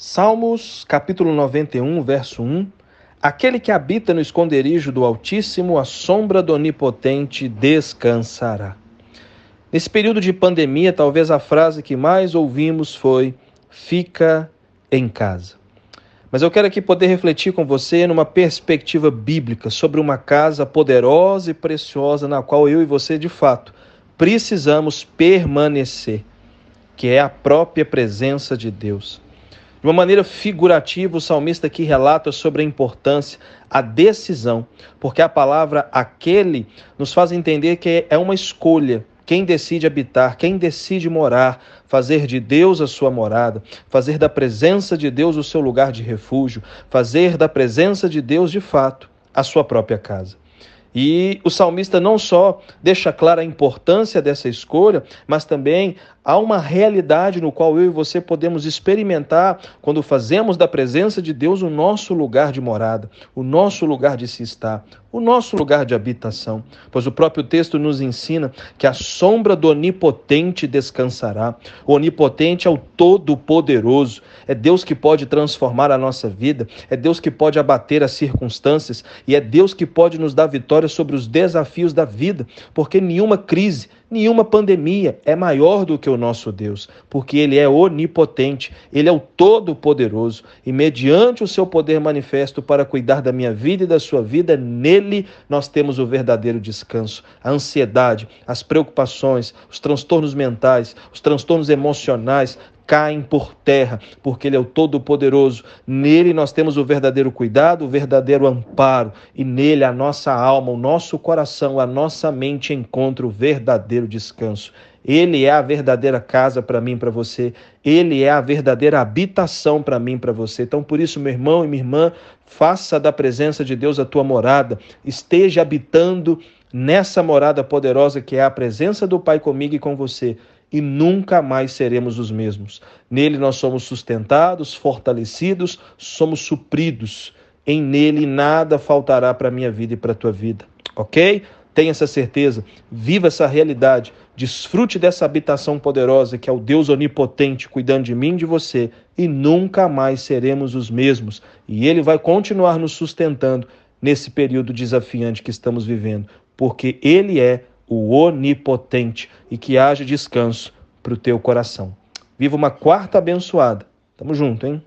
Salmos, capítulo 91, verso 1. Aquele que habita no esconderijo do Altíssimo, a sombra do Onipotente descansará. Nesse período de pandemia, talvez a frase que mais ouvimos foi: fica em casa. Mas eu quero aqui poder refletir com você numa perspectiva bíblica sobre uma casa poderosa e preciosa na qual eu e você, de fato, precisamos permanecer, que é a própria presença de Deus. De uma maneira figurativa, o salmista aqui relata sobre a importância, a decisão, porque a palavra aquele nos faz entender que é uma escolha. Quem decide habitar, quem decide morar, fazer de Deus a sua morada, fazer da presença de Deus o seu lugar de refúgio, fazer da presença de Deus, de fato, a sua própria casa. E o salmista não só deixa clara a importância dessa escolha, mas também há uma realidade no qual eu e você podemos experimentar quando fazemos da presença de Deus o nosso lugar de morada, o nosso lugar de se estar, o nosso lugar de habitação. Pois o próprio texto nos ensina que a sombra do Onipotente descansará. O Onipotente é o Todo-Poderoso. É Deus que pode transformar a nossa vida, é Deus que pode abater as circunstâncias e é Deus que pode nos dar vitória sobre os desafios da vida, porque nenhuma crise, Nenhuma pandemia é maior do que o nosso Deus, porque Ele é onipotente, Ele é o Todo-Poderoso, e mediante o seu poder manifesto para cuidar da minha vida e da sua vida, nele nós temos o verdadeiro descanso. A ansiedade, as preocupações, os transtornos mentais, os transtornos emocionais, caem por terra, porque Ele é o Todo-Poderoso. Nele nós temos o verdadeiro cuidado, o verdadeiro amparo, e nele a nossa alma, o nosso coração, a nossa mente encontra o verdadeiro descanso. Ele é a verdadeira casa para mim, para você. Ele é a verdadeira habitação para mim, para você. Então, por isso, meu irmão e minha irmã, faça da presença de Deus a tua morada. Esteja habitando nessa morada poderosa que é a presença do Pai comigo e com você e nunca mais seremos os mesmos. Nele nós somos sustentados, fortalecidos, somos supridos. Em nele nada faltará para a minha vida e para a tua vida. Ok? Tenha essa certeza, viva essa realidade, desfrute dessa habitação poderosa que é o Deus onipotente cuidando de mim e de você, e nunca mais seremos os mesmos. E Ele vai continuar nos sustentando nesse período desafiante que estamos vivendo, porque Ele é o Onipotente, e que haja descanso para o teu coração. Viva uma quarta abençoada. Tamo junto, hein?